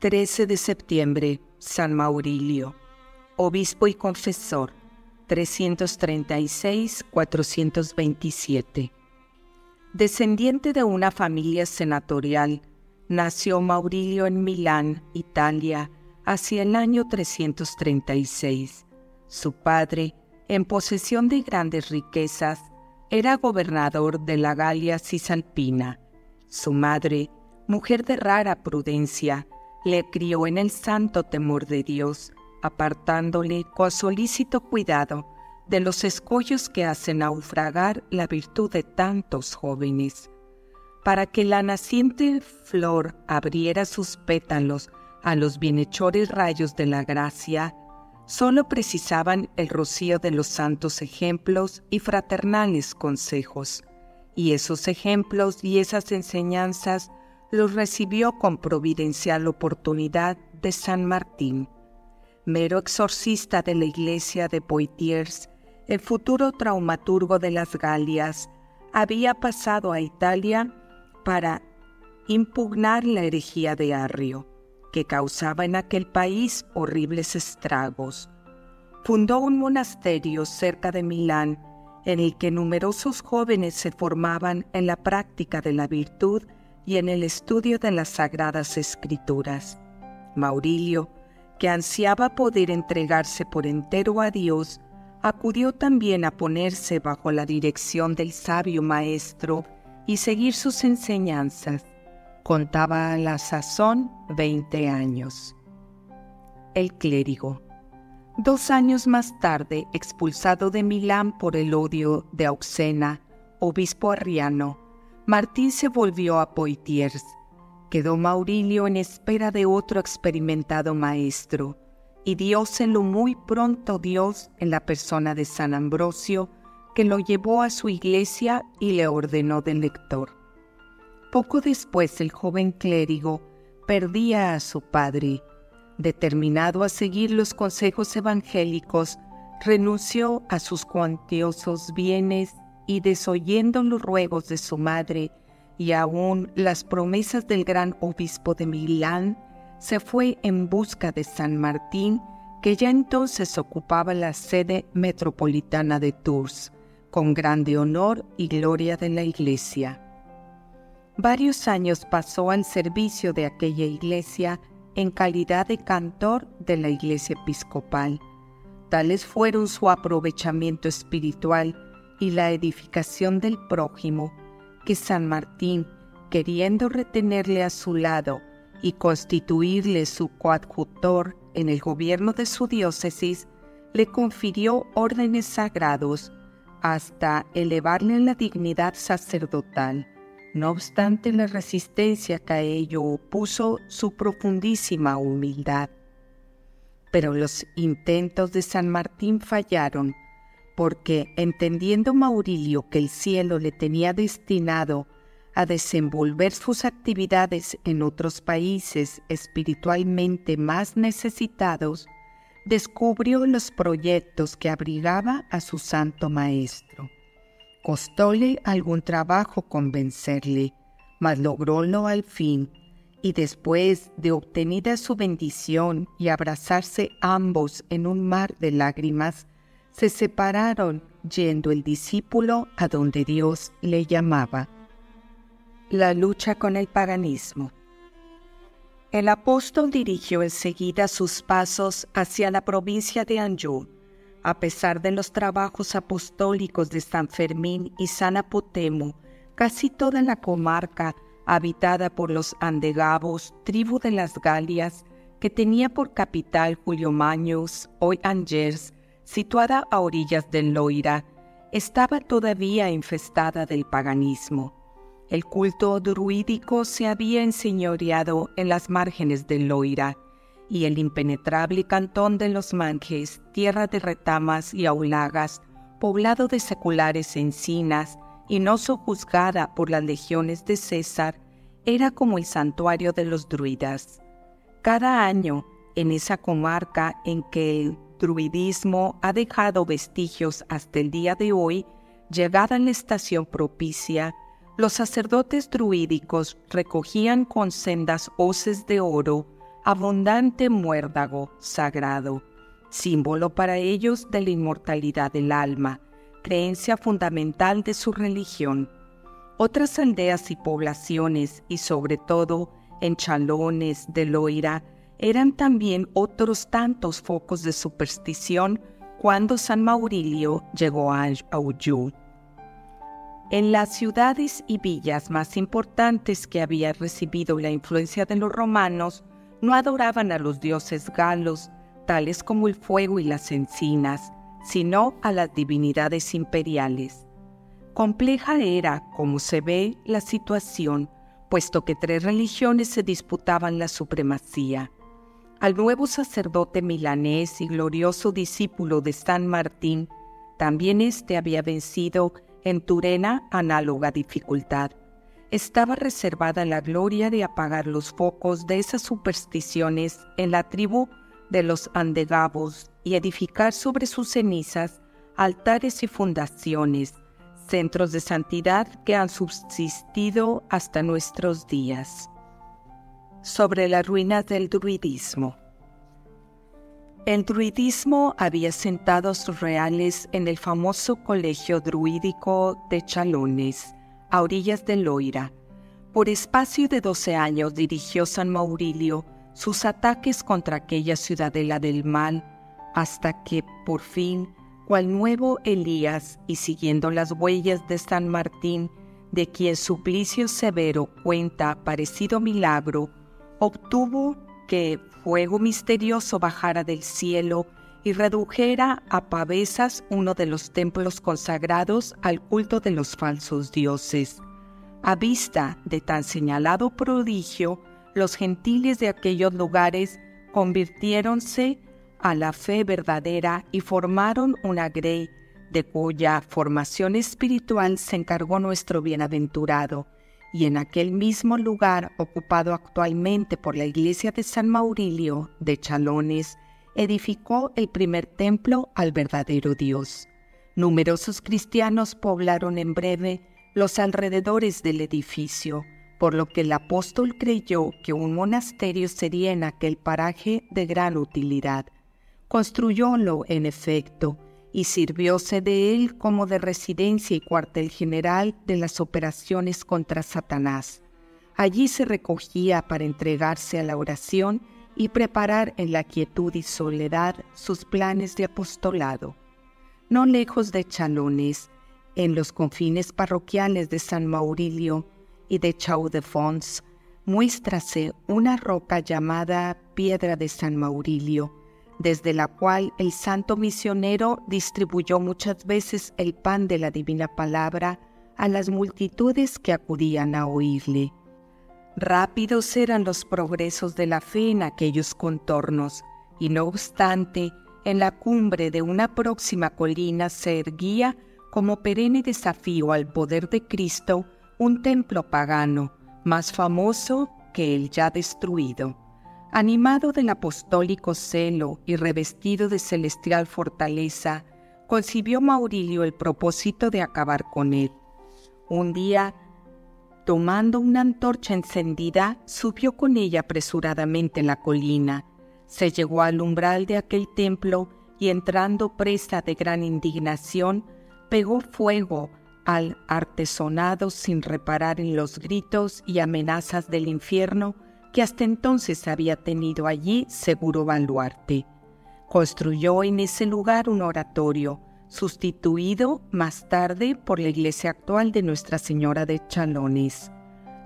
13 de septiembre, San Maurilio, obispo y confesor, 336-427. Descendiente de una familia senatorial, nació Maurilio en Milán, Italia, hacia el año 336. Su padre, en posesión de grandes riquezas, era gobernador de la Galia Cisalpina. Su madre, mujer de rara prudencia, le crió en el santo temor de Dios, apartándole con solícito cuidado de los escollos que hacen naufragar la virtud de tantos jóvenes. Para que la naciente flor abriera sus pétalos a los bienhechores rayos de la gracia, solo precisaban el rocío de los santos ejemplos y fraternales consejos, y esos ejemplos y esas enseñanzas los recibió con providencial oportunidad de San Martín, mero exorcista de la iglesia de Poitiers, el futuro traumaturgo de las Galias, había pasado a Italia para impugnar la herejía de Arrio, que causaba en aquel país horribles estragos. Fundó un monasterio cerca de Milán, en el que numerosos jóvenes se formaban en la práctica de la virtud y en el estudio de las sagradas escrituras. Maurilio, que ansiaba poder entregarse por entero a Dios, acudió también a ponerse bajo la dirección del sabio maestro y seguir sus enseñanzas. Contaba a la sazón veinte años. El clérigo. Dos años más tarde, expulsado de Milán por el odio de Auxena, obispo arriano, Martín se volvió a Poitiers. Quedó Maurilio en espera de otro experimentado maestro, y dióselo muy pronto Dios en la persona de San Ambrosio, que lo llevó a su iglesia y le ordenó de lector. Poco después el joven clérigo perdía a su padre. Determinado a seguir los consejos evangélicos, renunció a sus cuantiosos bienes y desoyendo los ruegos de su madre y aún las promesas del gran obispo de Milán, se fue en busca de San Martín, que ya entonces ocupaba la sede metropolitana de Tours, con grande honor y gloria de la iglesia. Varios años pasó al servicio de aquella iglesia en calidad de cantor de la iglesia episcopal. Tales fueron su aprovechamiento espiritual y la edificación del prójimo, que San Martín, queriendo retenerle a su lado y constituirle su coadjutor en el gobierno de su diócesis, le confirió órdenes sagrados hasta elevarle a la dignidad sacerdotal. No obstante la resistencia que a ello opuso su profundísima humildad. Pero los intentos de San Martín fallaron porque entendiendo Maurilio que el cielo le tenía destinado a desenvolver sus actividades en otros países espiritualmente más necesitados, descubrió los proyectos que abrigaba a su santo maestro. Costóle algún trabajo convencerle, mas logrólo al fin, y después de obtenida su bendición y abrazarse ambos en un mar de lágrimas, se separaron yendo el discípulo a donde Dios le llamaba. La lucha con el paganismo. El apóstol dirigió enseguida sus pasos hacia la provincia de Anjou. A pesar de los trabajos apostólicos de San Fermín y San Apotemo, casi toda la comarca, habitada por los andegavos, tribu de las Galias, que tenía por capital Julio Magnus, hoy Angers, situada a orillas del Loira, estaba todavía infestada del paganismo. El culto druídico se había enseñoreado en las márgenes del Loira, y el impenetrable cantón de los Manjes, tierra de retamas y aulagas, poblado de seculares encinas y no sojuzgada por las legiones de César, era como el santuario de los druidas. Cada año, en esa comarca en que el druidismo ha dejado vestigios hasta el día de hoy, llegada la estación propicia, los sacerdotes druídicos recogían con sendas hoces de oro abundante muérdago sagrado, símbolo para ellos de la inmortalidad del alma, creencia fundamental de su religión. Otras aldeas y poblaciones, y sobre todo en Chalones de Loira, eran también otros tantos focos de superstición cuando San Maurilio llegó a Auyú. En las ciudades y villas más importantes que había recibido la influencia de los romanos, no adoraban a los dioses galos, tales como el fuego y las encinas, sino a las divinidades imperiales. Compleja era, como se ve, la situación, puesto que tres religiones se disputaban la supremacía. Al nuevo sacerdote milanés y glorioso discípulo de San Martín, también éste había vencido en Turena, análoga dificultad, estaba reservada la gloria de apagar los focos de esas supersticiones en la tribu de los andegabos y edificar sobre sus cenizas altares y fundaciones, centros de santidad que han subsistido hasta nuestros días. Sobre la ruina del druidismo. El druidismo había sentado sus reales en el famoso colegio druídico de Chalones, a orillas de Loira. Por espacio de doce años dirigió San Maurilio sus ataques contra aquella ciudadela del mal, hasta que, por fin, cual nuevo Elías y siguiendo las huellas de San Martín, de quien suplicio severo cuenta parecido milagro, obtuvo que fuego misterioso bajara del cielo y redujera a pavesas uno de los templos consagrados al culto de los falsos dioses. A vista de tan señalado prodigio, los gentiles de aquellos lugares convirtiéronse a la fe verdadera y formaron una grey de cuya formación espiritual se encargó nuestro bienaventurado y en aquel mismo lugar ocupado actualmente por la iglesia de San Maurilio de Chalones, edificó el primer templo al verdadero Dios. Numerosos cristianos poblaron en breve los alrededores del edificio, por lo que el apóstol creyó que un monasterio sería en aquel paraje de gran utilidad. Construyólo, en efecto, y sirvióse de él como de residencia y cuartel general de las operaciones contra Satanás. Allí se recogía para entregarse a la oración y preparar en la quietud y soledad sus planes de apostolado. No lejos de Chalones, en los confines parroquiales de San Maurilio y de Chau-de-Fonds, muéstrase una roca llamada Piedra de San Maurilio, desde la cual el santo misionero distribuyó muchas veces el pan de la divina palabra a las multitudes que acudían a oírle. Rápidos eran los progresos de la fe en aquellos contornos, y no obstante, en la cumbre de una próxima colina se erguía, como perenne desafío al poder de Cristo, un templo pagano, más famoso que el ya destruido. Animado del apostólico celo y revestido de celestial fortaleza, concibió Maurilio el propósito de acabar con él. Un día, tomando una antorcha encendida, subió con ella apresuradamente en la colina. Se llegó al umbral de aquel templo y entrando presa de gran indignación, pegó fuego al artesonado sin reparar en los gritos y amenazas del infierno que hasta entonces había tenido allí seguro baluarte. Construyó en ese lugar un oratorio, sustituido más tarde por la iglesia actual de Nuestra Señora de Chalones.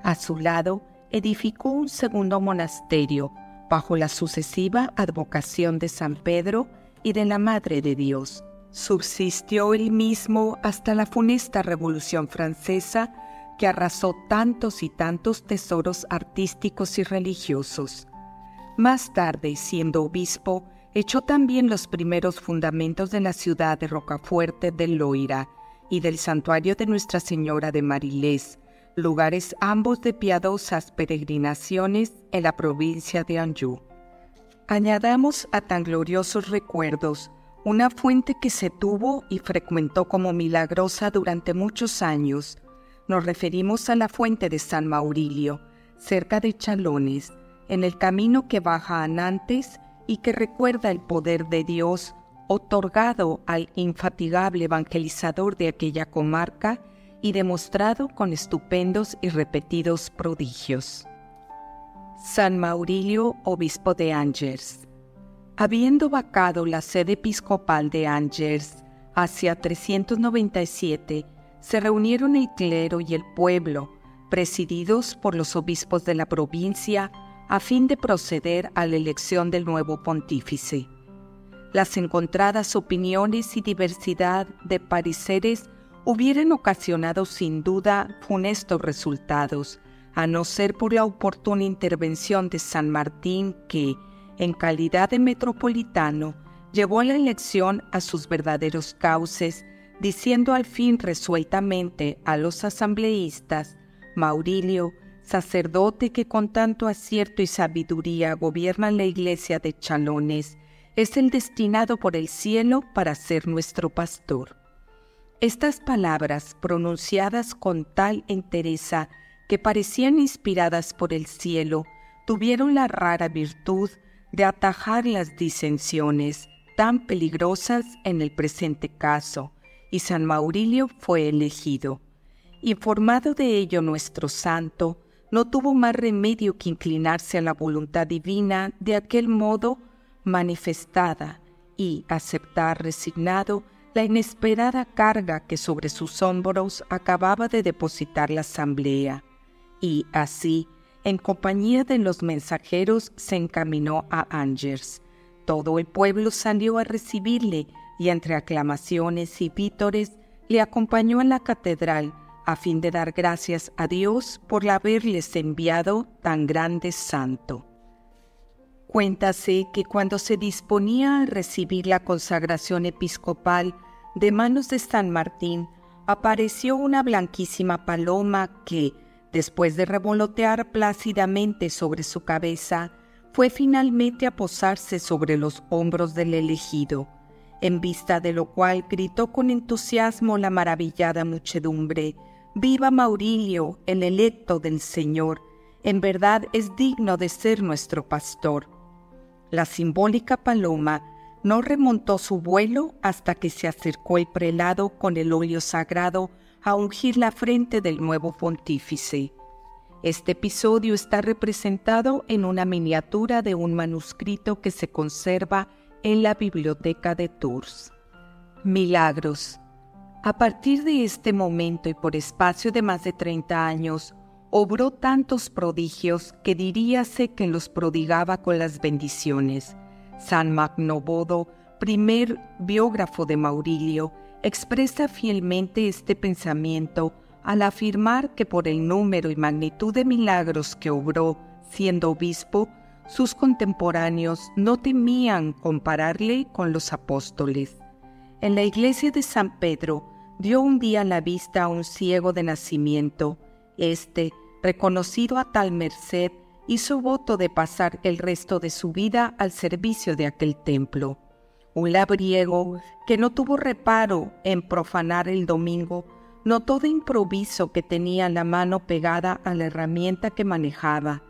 A su lado, edificó un segundo monasterio, bajo la sucesiva advocación de San Pedro y de la Madre de Dios. Subsistió él mismo hasta la funesta Revolución Francesa, que arrasó tantos y tantos tesoros artísticos y religiosos. Más tarde, siendo obispo, echó también los primeros fundamentos de la ciudad de Rocafuerte del Loira y del santuario de Nuestra Señora de Marilés, lugares ambos de piadosas peregrinaciones en la provincia de Anjou. Añadamos a tan gloriosos recuerdos una fuente que se tuvo y frecuentó como milagrosa durante muchos años, nos referimos a la fuente de San Maurilio, cerca de Chalones, en el camino que baja a Nantes y que recuerda el poder de Dios otorgado al infatigable evangelizador de aquella comarca y demostrado con estupendos y repetidos prodigios. San Maurilio, obispo de Angers. Habiendo vacado la sede episcopal de Angers hacia 397, se reunieron el clero y el pueblo, presididos por los obispos de la provincia, a fin de proceder a la elección del nuevo pontífice. Las encontradas opiniones y diversidad de pareceres hubieran ocasionado sin duda funestos resultados, a no ser por la oportuna intervención de San Martín que, en calidad de metropolitano, llevó la elección a sus verdaderos cauces, diciendo al fin resueltamente a los asambleístas, Maurilio, sacerdote que con tanto acierto y sabiduría gobierna la iglesia de Chalones, es el destinado por el cielo para ser nuestro pastor. Estas palabras, pronunciadas con tal entereza que parecían inspiradas por el cielo, tuvieron la rara virtud de atajar las disensiones tan peligrosas en el presente caso, y San Maurilio fue elegido. Informado de ello nuestro santo, no tuvo más remedio que inclinarse a la voluntad divina de aquel modo manifestada y aceptar resignado la inesperada carga que sobre sus hombros acababa de depositar la asamblea. Y así, en compañía de los mensajeros, se encaminó a Angers. Todo el pueblo salió a recibirle y entre aclamaciones y vítores le acompañó a la catedral a fin de dar gracias a Dios por haberles enviado tan grande santo. Cuéntase que cuando se disponía a recibir la consagración episcopal de manos de San Martín, apareció una blanquísima paloma que, después de revolotear plácidamente sobre su cabeza, fue finalmente a posarse sobre los hombros del elegido, en vista de lo cual gritó con entusiasmo la maravillada muchedumbre, Viva Maurilio, el electo del Señor, en verdad es digno de ser nuestro pastor. La simbólica paloma no remontó su vuelo hasta que se acercó el prelado con el óleo sagrado a ungir la frente del nuevo pontífice. Este episodio está representado en una miniatura de un manuscrito que se conserva en la biblioteca de Tours. Milagros. A partir de este momento y por espacio de más de 30 años, obró tantos prodigios que diríase que los prodigaba con las bendiciones. San Magnobodo, primer biógrafo de Maurilio, expresa fielmente este pensamiento al afirmar que por el número y magnitud de milagros que obró siendo obispo, sus contemporáneos no temían compararle con los apóstoles. En la iglesia de San Pedro, dio un día la vista a un ciego de nacimiento. Este, reconocido a tal merced, hizo voto de pasar el resto de su vida al servicio de aquel templo. Un labriego, que no tuvo reparo en profanar el domingo, notó de improviso que tenía la mano pegada a la herramienta que manejaba.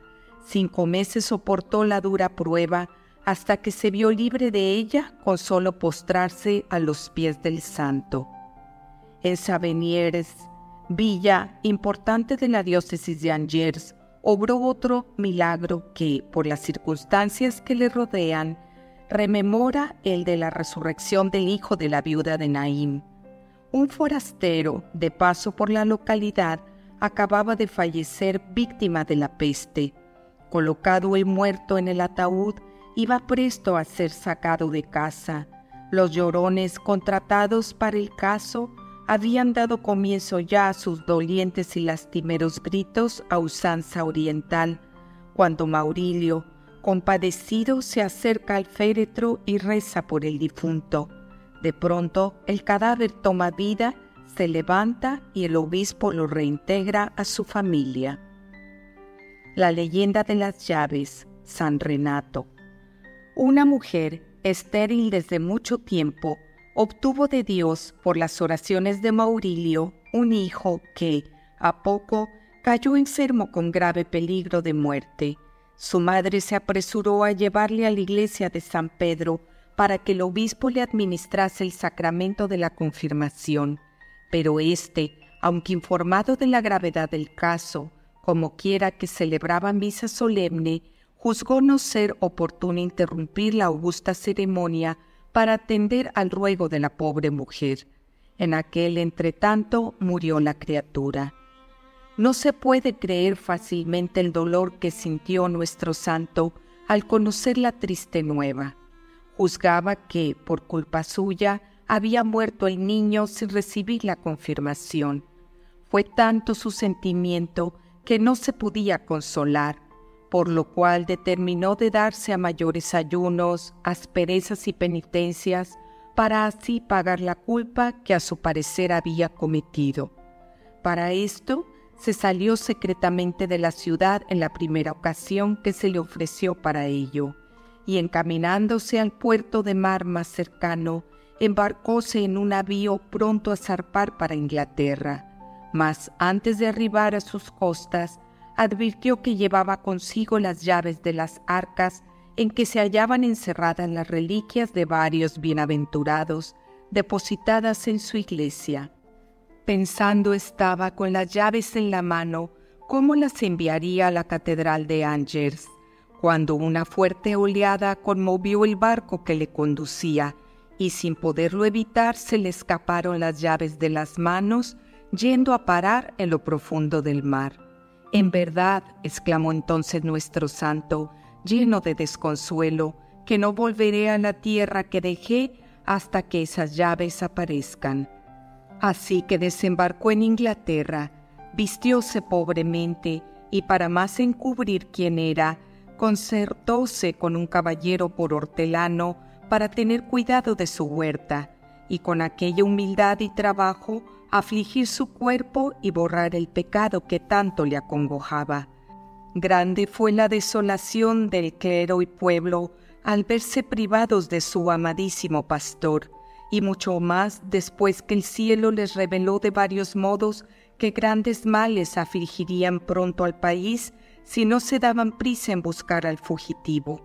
Cinco meses soportó la dura prueba hasta que se vio libre de ella con solo postrarse a los pies del santo en Sabenieres, villa importante de la diócesis de Angers, obró otro milagro que, por las circunstancias que le rodean, rememora el de la resurrección del hijo de la viuda de Naim. Un forastero, de paso por la localidad, acababa de fallecer víctima de la peste. Colocado el muerto en el ataúd, iba presto a ser sacado de casa. Los llorones contratados para el caso habían dado comienzo ya a sus dolientes y lastimeros gritos a usanza oriental, cuando Maurilio, compadecido, se acerca al féretro y reza por el difunto. De pronto, el cadáver toma vida, se levanta y el obispo lo reintegra a su familia. La leyenda de las llaves, San Renato. Una mujer, estéril desde mucho tiempo, obtuvo de Dios, por las oraciones de Maurilio, un hijo que, a poco, cayó enfermo con grave peligro de muerte. Su madre se apresuró a llevarle a la iglesia de San Pedro para que el obispo le administrase el sacramento de la confirmación, pero éste, aunque informado de la gravedad del caso, como quiera que celebraba misa solemne, juzgó no ser oportuno interrumpir la augusta ceremonia para atender al ruego de la pobre mujer. En aquel entretanto murió la criatura. No se puede creer fácilmente el dolor que sintió nuestro santo al conocer la triste nueva. Juzgaba que, por culpa suya, había muerto el niño sin recibir la confirmación. Fue tanto su sentimiento que no se podía consolar, por lo cual determinó de darse a mayores ayunos, asperezas y penitencias, para así pagar la culpa que a su parecer había cometido. Para esto, se salió secretamente de la ciudad en la primera ocasión que se le ofreció para ello, y encaminándose al puerto de mar más cercano, embarcóse en un navío pronto a zarpar para Inglaterra. Mas antes de arribar a sus costas, advirtió que llevaba consigo las llaves de las arcas en que se hallaban encerradas las reliquias de varios bienaventurados, depositadas en su iglesia. Pensando estaba con las llaves en la mano cómo las enviaría a la catedral de Angers, cuando una fuerte oleada conmovió el barco que le conducía, y sin poderlo evitar se le escaparon las llaves de las manos, yendo a parar en lo profundo del mar. En verdad, exclamó entonces nuestro santo, lleno de desconsuelo, que no volveré a la tierra que dejé hasta que esas llaves aparezcan. Así que desembarcó en Inglaterra, vistióse pobremente y para más encubrir quién era, concertóse con un caballero por hortelano para tener cuidado de su huerta y con aquella humildad y trabajo afligir su cuerpo y borrar el pecado que tanto le acongojaba. Grande fue la desolación del clero y pueblo al verse privados de su amadísimo pastor, y mucho más después que el cielo les reveló de varios modos que grandes males afligirían pronto al país si no se daban prisa en buscar al fugitivo.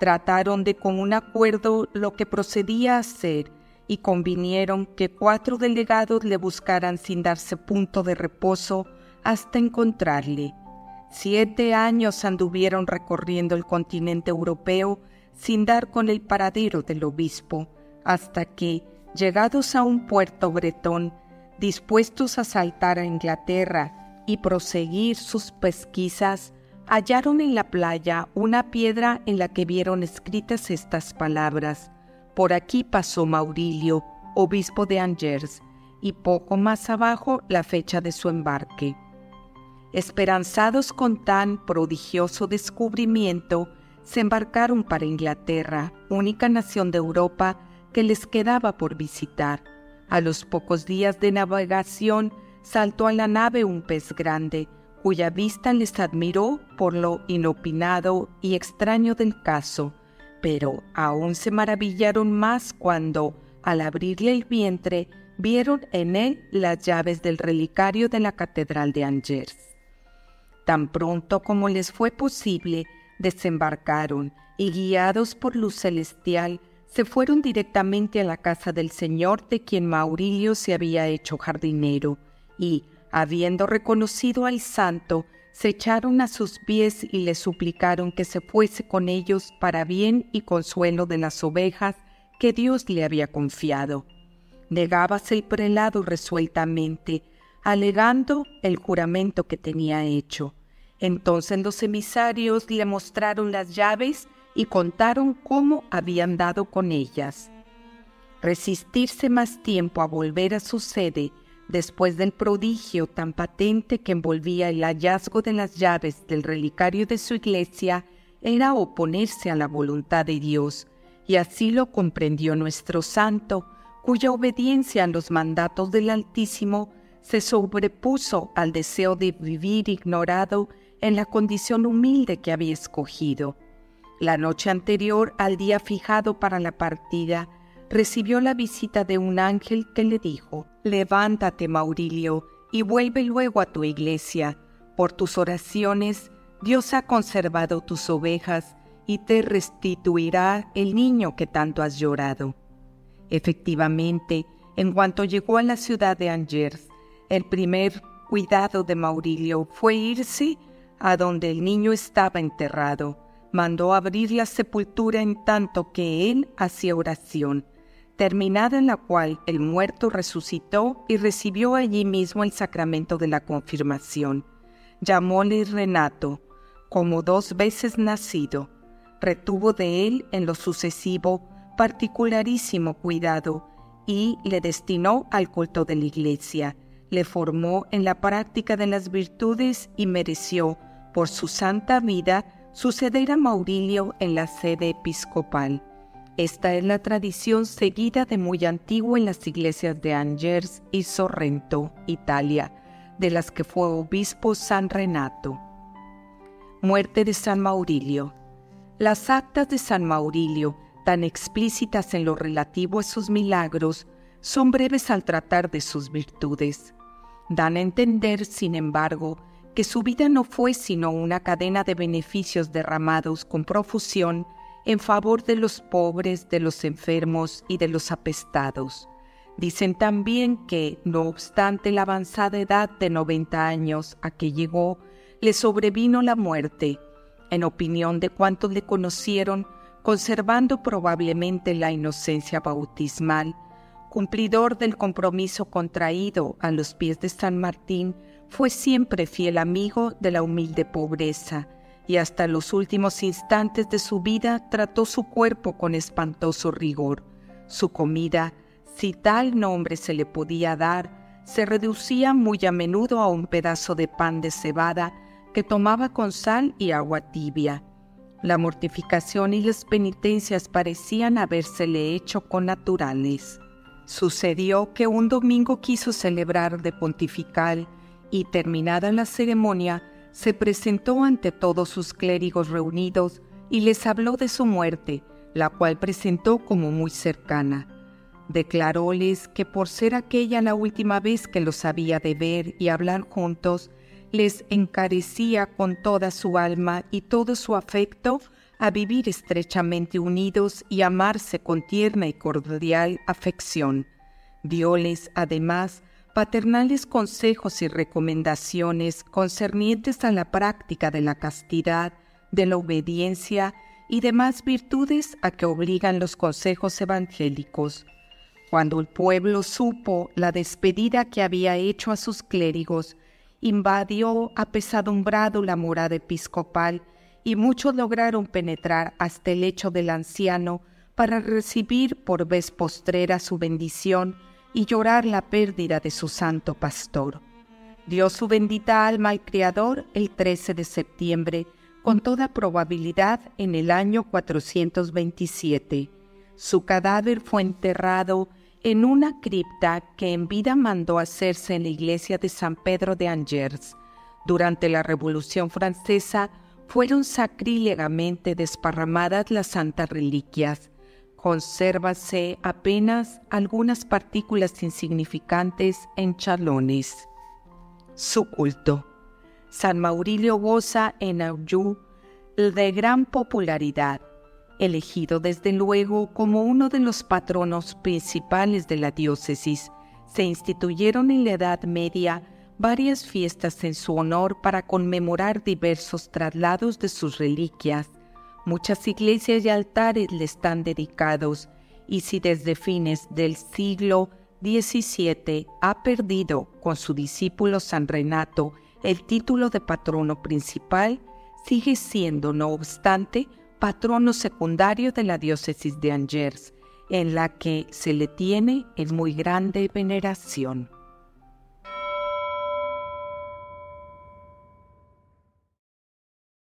Trataron de con un acuerdo lo que procedía a hacer y convinieron que cuatro delegados le buscaran sin darse punto de reposo hasta encontrarle. Siete años anduvieron recorriendo el continente europeo sin dar con el paradero del obispo, hasta que, llegados a un puerto bretón, dispuestos a saltar a Inglaterra y proseguir sus pesquisas, hallaron en la playa una piedra en la que vieron escritas estas palabras. Por aquí pasó Maurilio, obispo de Angers, y poco más abajo la fecha de su embarque. Esperanzados con tan prodigioso descubrimiento, se embarcaron para Inglaterra, única nación de Europa que les quedaba por visitar. A los pocos días de navegación saltó a la nave un pez grande, cuya vista les admiró por lo inopinado y extraño del caso, pero aún se maravillaron más cuando, al abrirle el vientre, vieron en él las llaves del relicario de la Catedral de Angers. Tan pronto como les fue posible, desembarcaron y guiados por luz celestial, se fueron directamente a la casa del Señor de quien Maurilio se había hecho jardinero, y, habiendo reconocido al santo, se echaron a sus pies y le suplicaron que se fuese con ellos para bien y consuelo de las ovejas que Dios le había confiado. Negábase el prelado resueltamente, alegando el juramento que tenía hecho. Entonces los emisarios le mostraron las llaves y contaron cómo habían dado con ellas. Resistirse más tiempo a volver a su sede después del prodigio tan patente que envolvía el hallazgo de las llaves del relicario de su iglesia era oponerse a la voluntad de Dios, y así lo comprendió nuestro santo, cuya obediencia a los mandatos del Altísimo se sobrepuso al deseo de vivir ignorado en la condición humilde que había escogido. La noche anterior al día fijado para la partida, recibió la visita de un ángel que le dijo, Levántate, Maurilio, y vuelve luego a tu iglesia. Por tus oraciones, Dios ha conservado tus ovejas y te restituirá el niño que tanto has llorado. Efectivamente, en cuanto llegó a la ciudad de Angers, el primer cuidado de Maurilio fue irse a donde el niño estaba enterrado. Mandó abrir la sepultura en tanto que él hacía oración, terminada en la cual el muerto resucitó y recibió allí mismo el sacramento de la confirmación. Llamóle Renato, como dos veces nacido. Retuvo de él en lo sucesivo particularísimo cuidado y le destinó al culto de la iglesia, le formó en la práctica de las virtudes y mereció, por su santa vida, suceder a Maurilio en la sede episcopal. Esta es la tradición seguida de muy antiguo en las iglesias de Angers y Sorrento, Italia, de las que fue obispo San Renato. Muerte de San Maurilio. Las actas de San Maurilio tan explícitas en lo relativo a sus milagros, son breves al tratar de sus virtudes. Dan a entender, sin embargo, que su vida no fue sino una cadena de beneficios derramados con profusión en favor de los pobres, de los enfermos y de los apestados. Dicen también que, no obstante la avanzada edad de 90 años a que llegó, le sobrevino la muerte. En opinión de cuantos le conocieron, conservando probablemente la inocencia bautismal, cumplidor del compromiso contraído a los pies de San Martín, fue siempre fiel amigo de la humilde pobreza y hasta los últimos instantes de su vida trató su cuerpo con espantoso rigor. Su comida, si tal nombre se le podía dar, se reducía muy a menudo a un pedazo de pan de cebada que tomaba con sal y agua tibia. La mortificación y las penitencias parecían habérsele hecho con naturales. Sucedió que un domingo quiso celebrar de pontifical y terminada la ceremonia, se presentó ante todos sus clérigos reunidos y les habló de su muerte, la cual presentó como muy cercana. Declaróles que por ser aquella la última vez que los había de ver y hablar juntos, les encarecía con toda su alma y todo su afecto a vivir estrechamente unidos y amarse con tierna y cordial afección. Dióles, además, paternales consejos y recomendaciones concernientes a la práctica de la castidad, de la obediencia y demás virtudes a que obligan los consejos evangélicos. Cuando el pueblo supo la despedida que había hecho a sus clérigos, invadió apesadumbrado la morada episcopal y muchos lograron penetrar hasta el lecho del anciano para recibir por vez postrera su bendición y llorar la pérdida de su santo pastor. Dio su bendita alma al Criador el 13 de septiembre, con toda probabilidad en el año 427. Su cadáver fue enterrado en una cripta que en vida mandó hacerse en la iglesia de San Pedro de Angers. Durante la Revolución Francesa fueron sacrílegamente desparramadas las santas reliquias. Consérvase apenas algunas partículas insignificantes en chalones. Su culto. San Maurilio goza en Auyú de gran popularidad elegido desde luego como uno de los patronos principales de la diócesis, se instituyeron en la Edad Media varias fiestas en su honor para conmemorar diversos traslados de sus reliquias. Muchas iglesias y altares le están dedicados, y si desde fines del siglo XVII ha perdido con su discípulo San Renato el título de patrono principal, sigue siendo, no obstante, patrono secundario de la diócesis de Angers, en la que se le tiene en muy grande veneración.